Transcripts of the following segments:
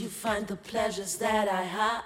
you find the pleasures that I hide.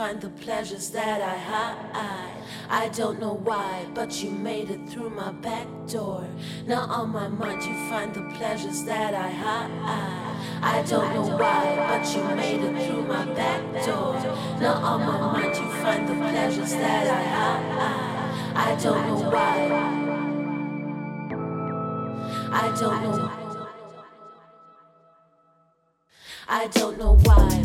Find the pleasures that I hide. I don't know why, but you made it through my back door. Now on my mind you find the pleasures that I hide. I don't know why, but you made it through my back door. Now on my mind you find the pleasures that I hide. I don't know why. I don't know. I don't know why,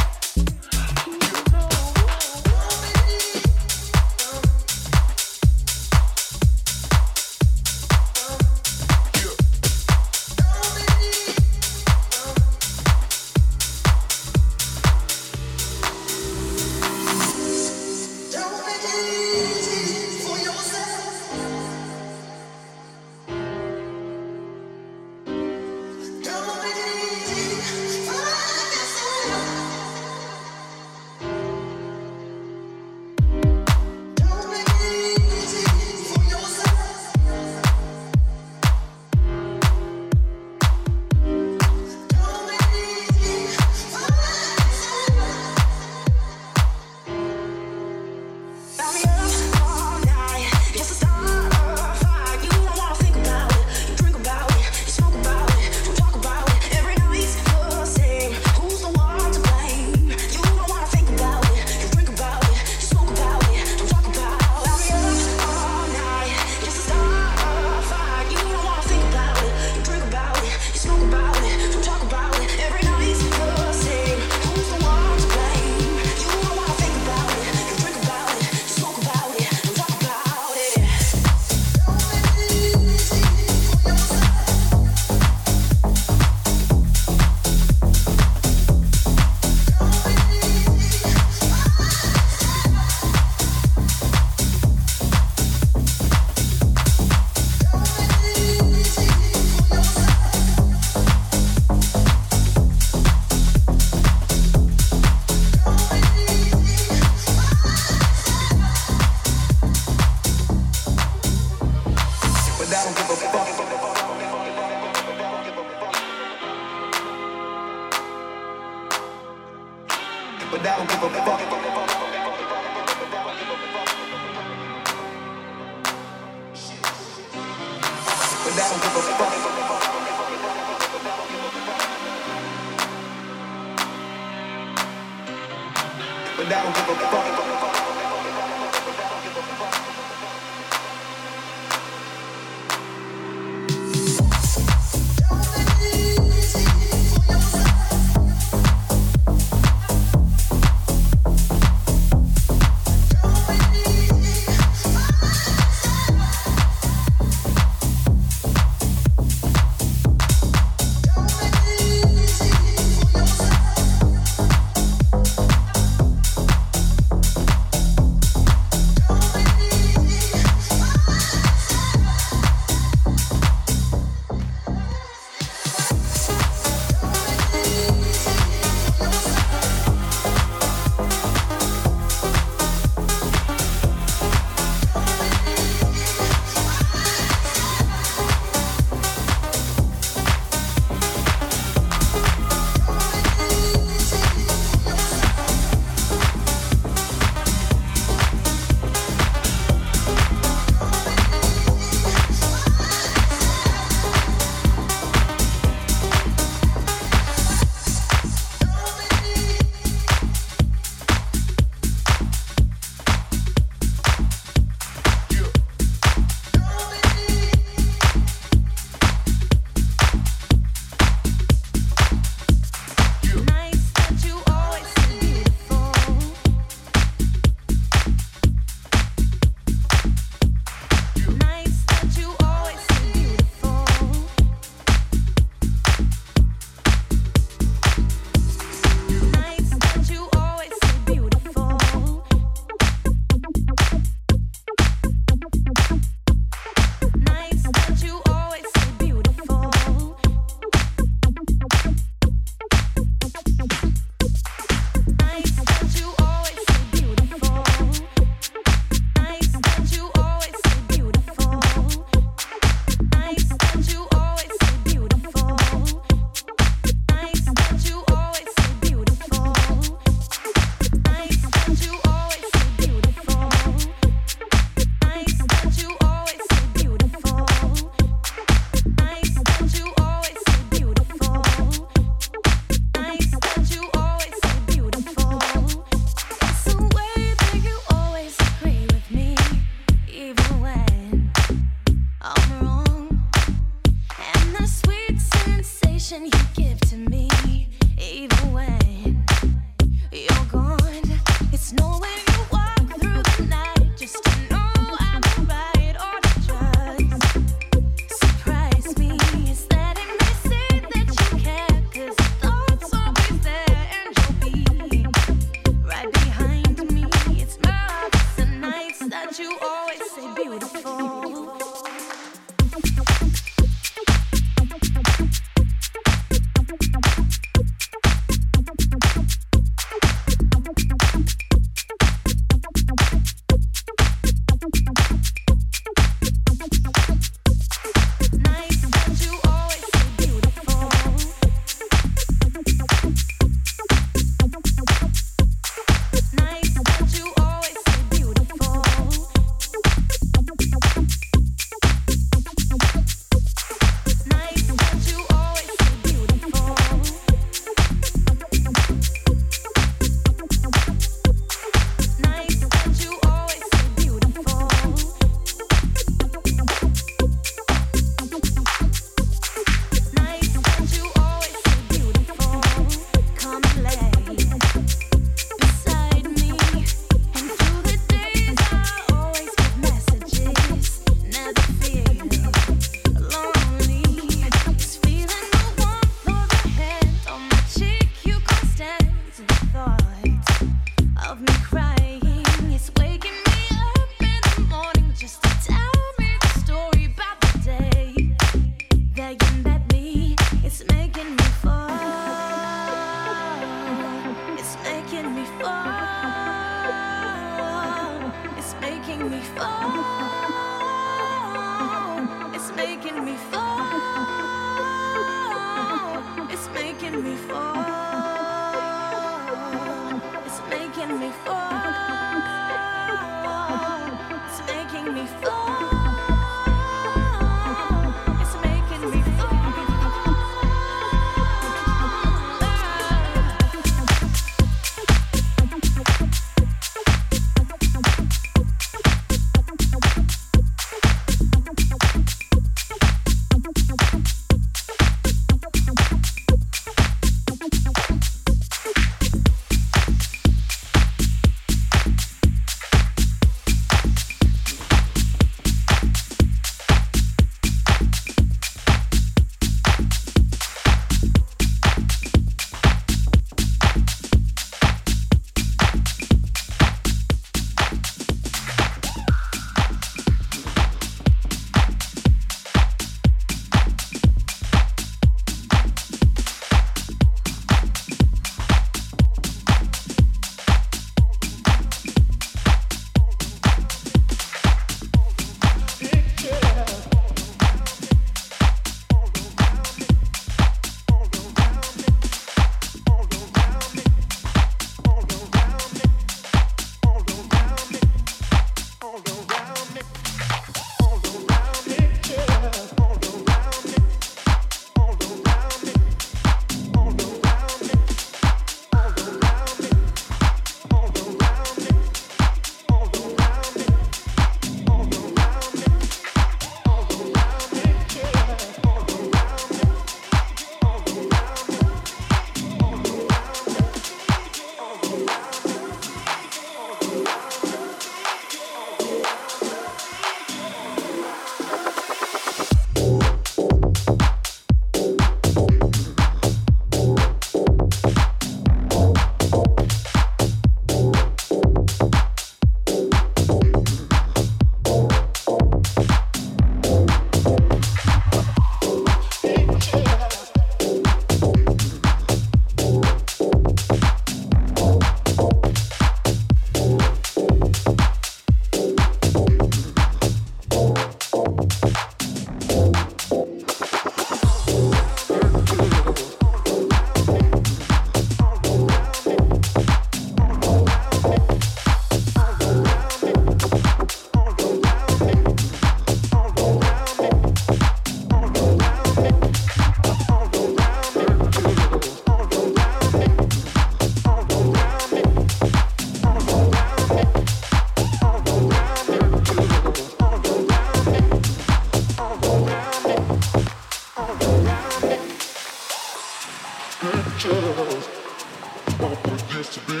to be.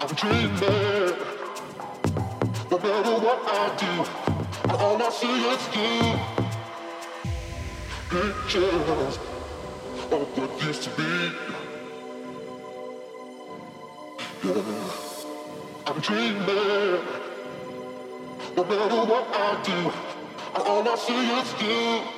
I'm dreaming. No matter what I do, all I see is you. Pictures of what used to be. Yeah. I'm dreaming. No matter what I do, all I see is you.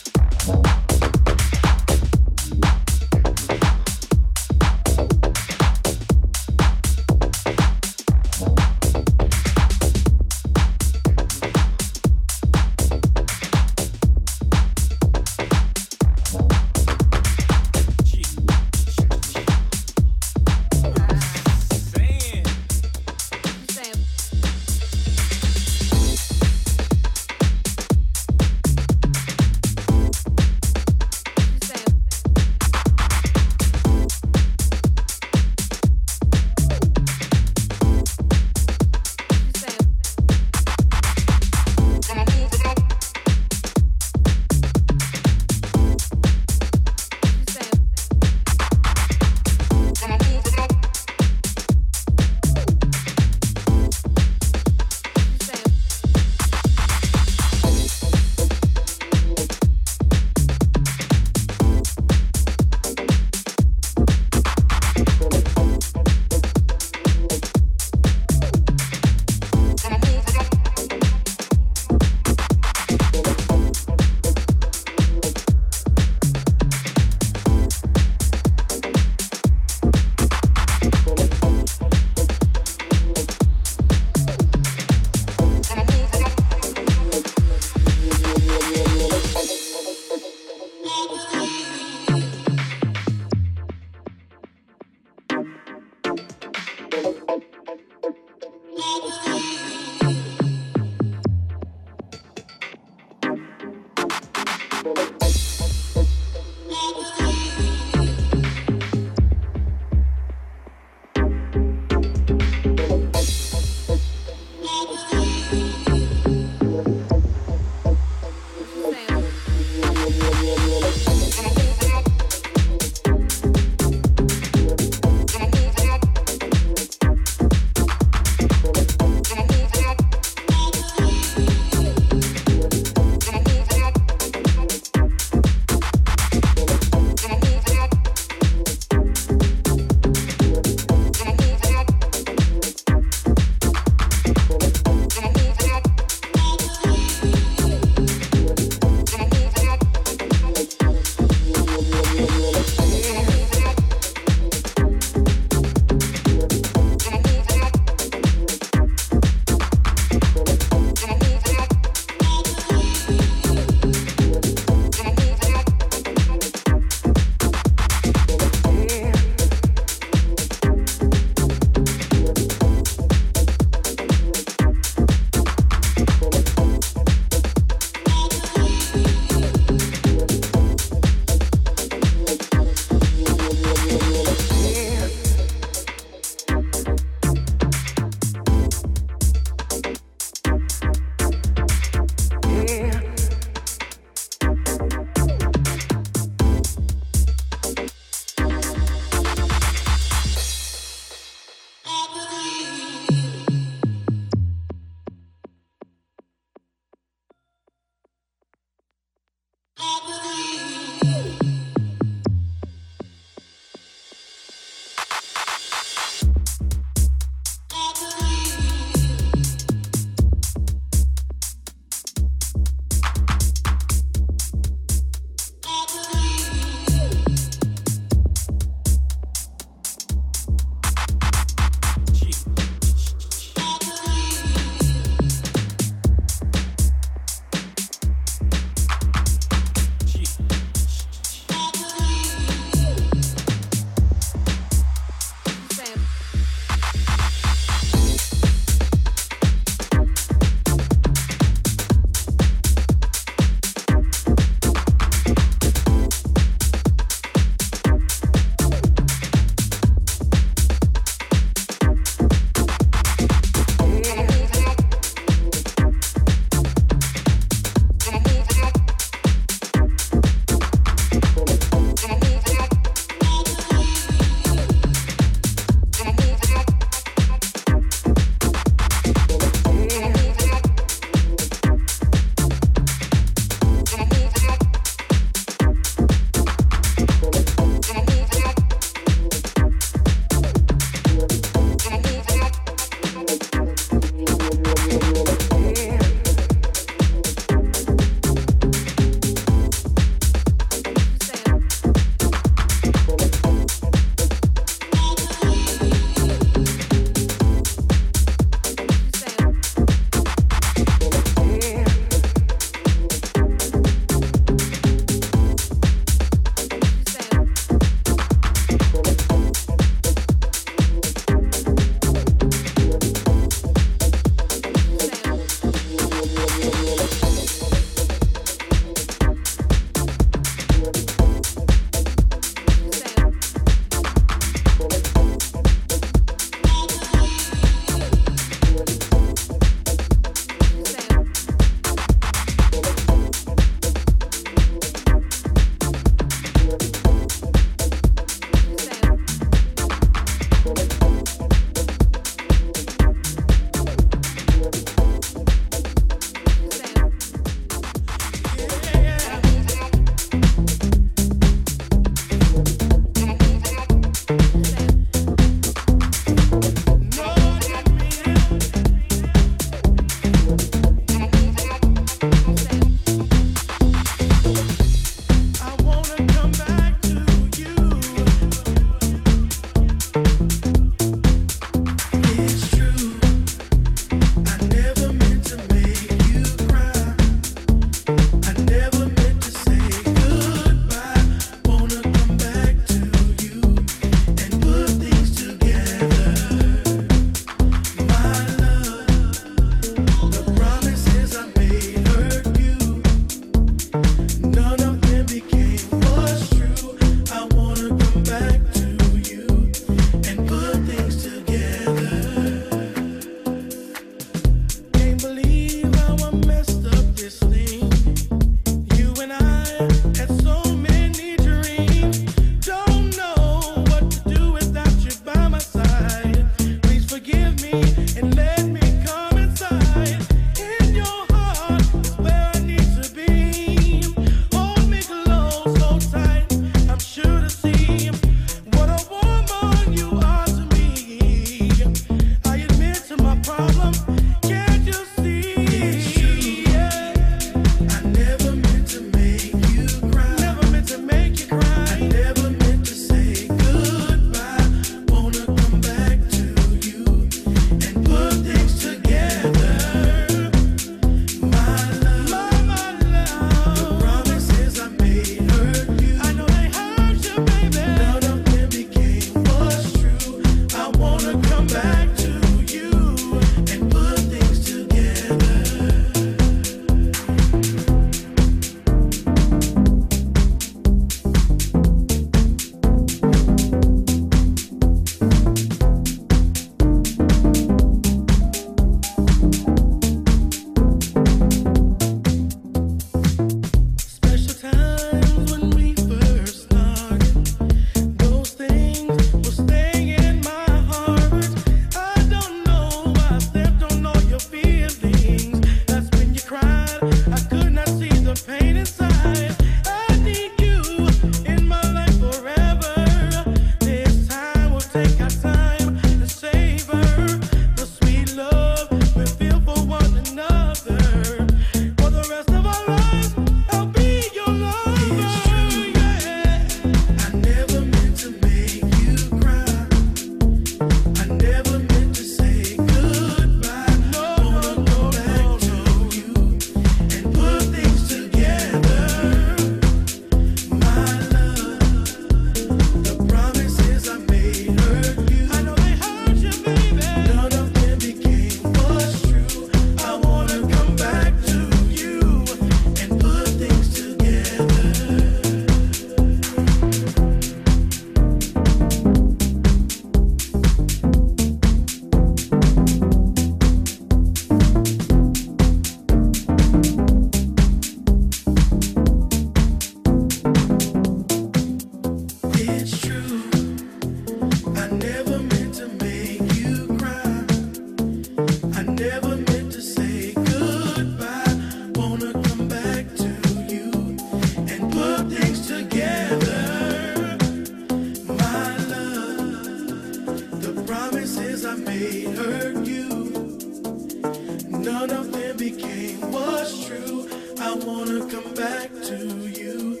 none of them became what's true. I wanna come back to you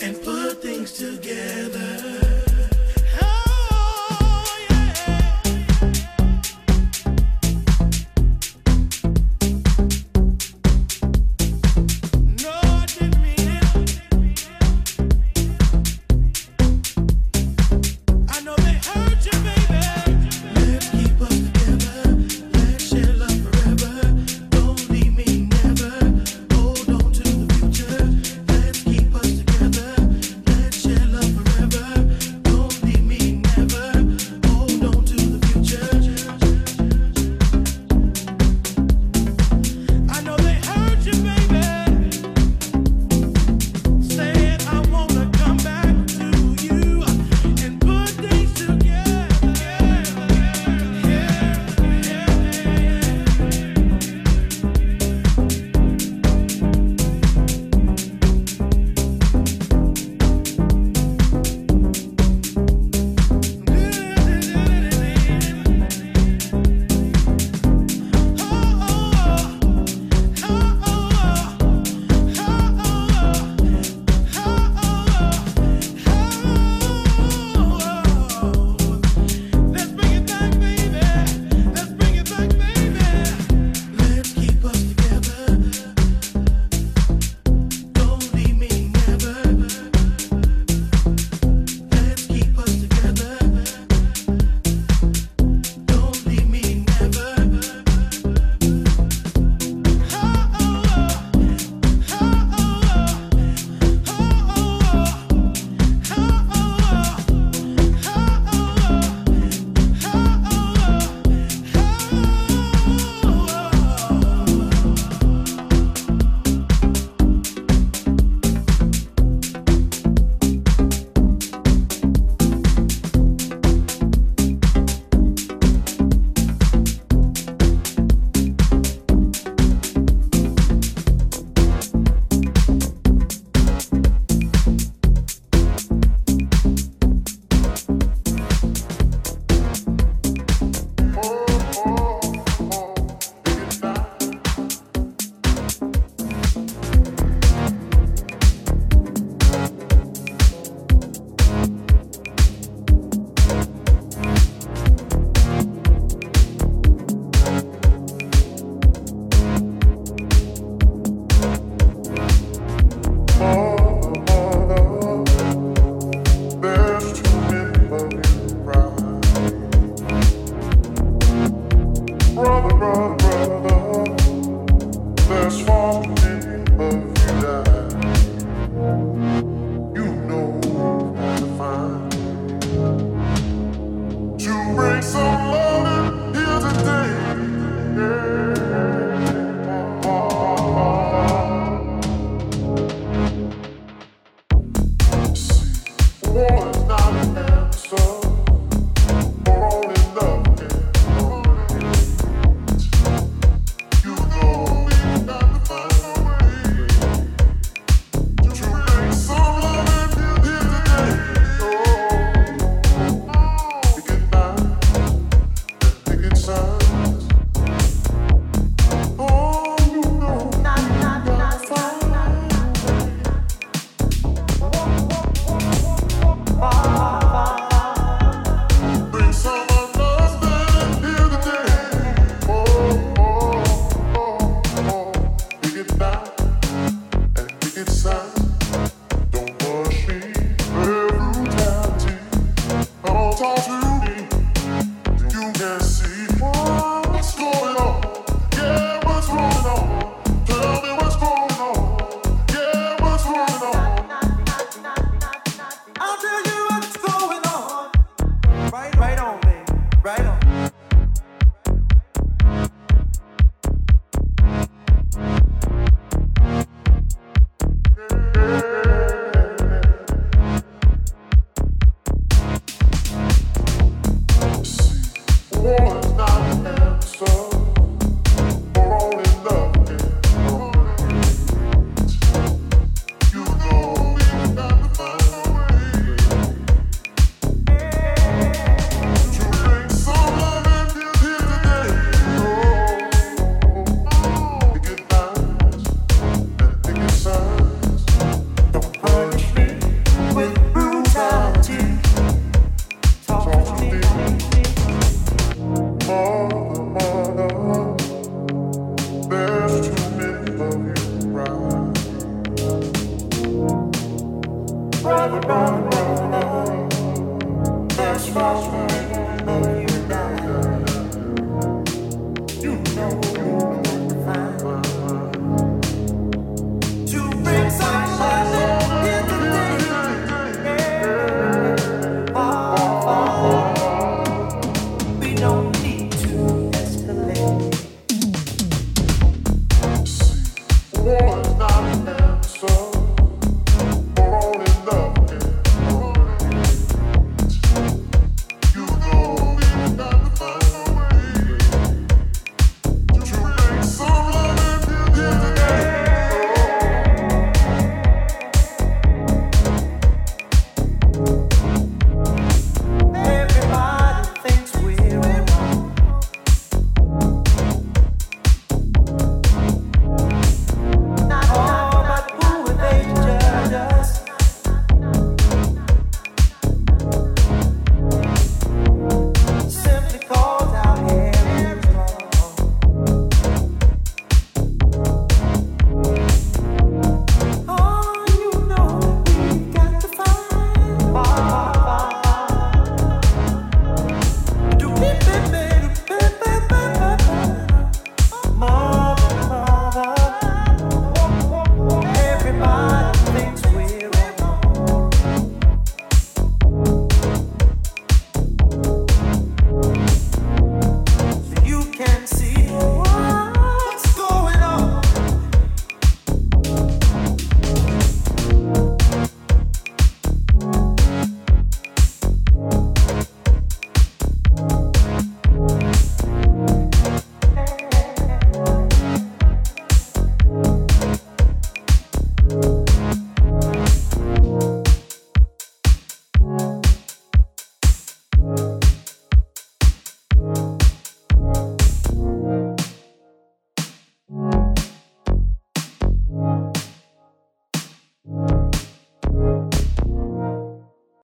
and put things together.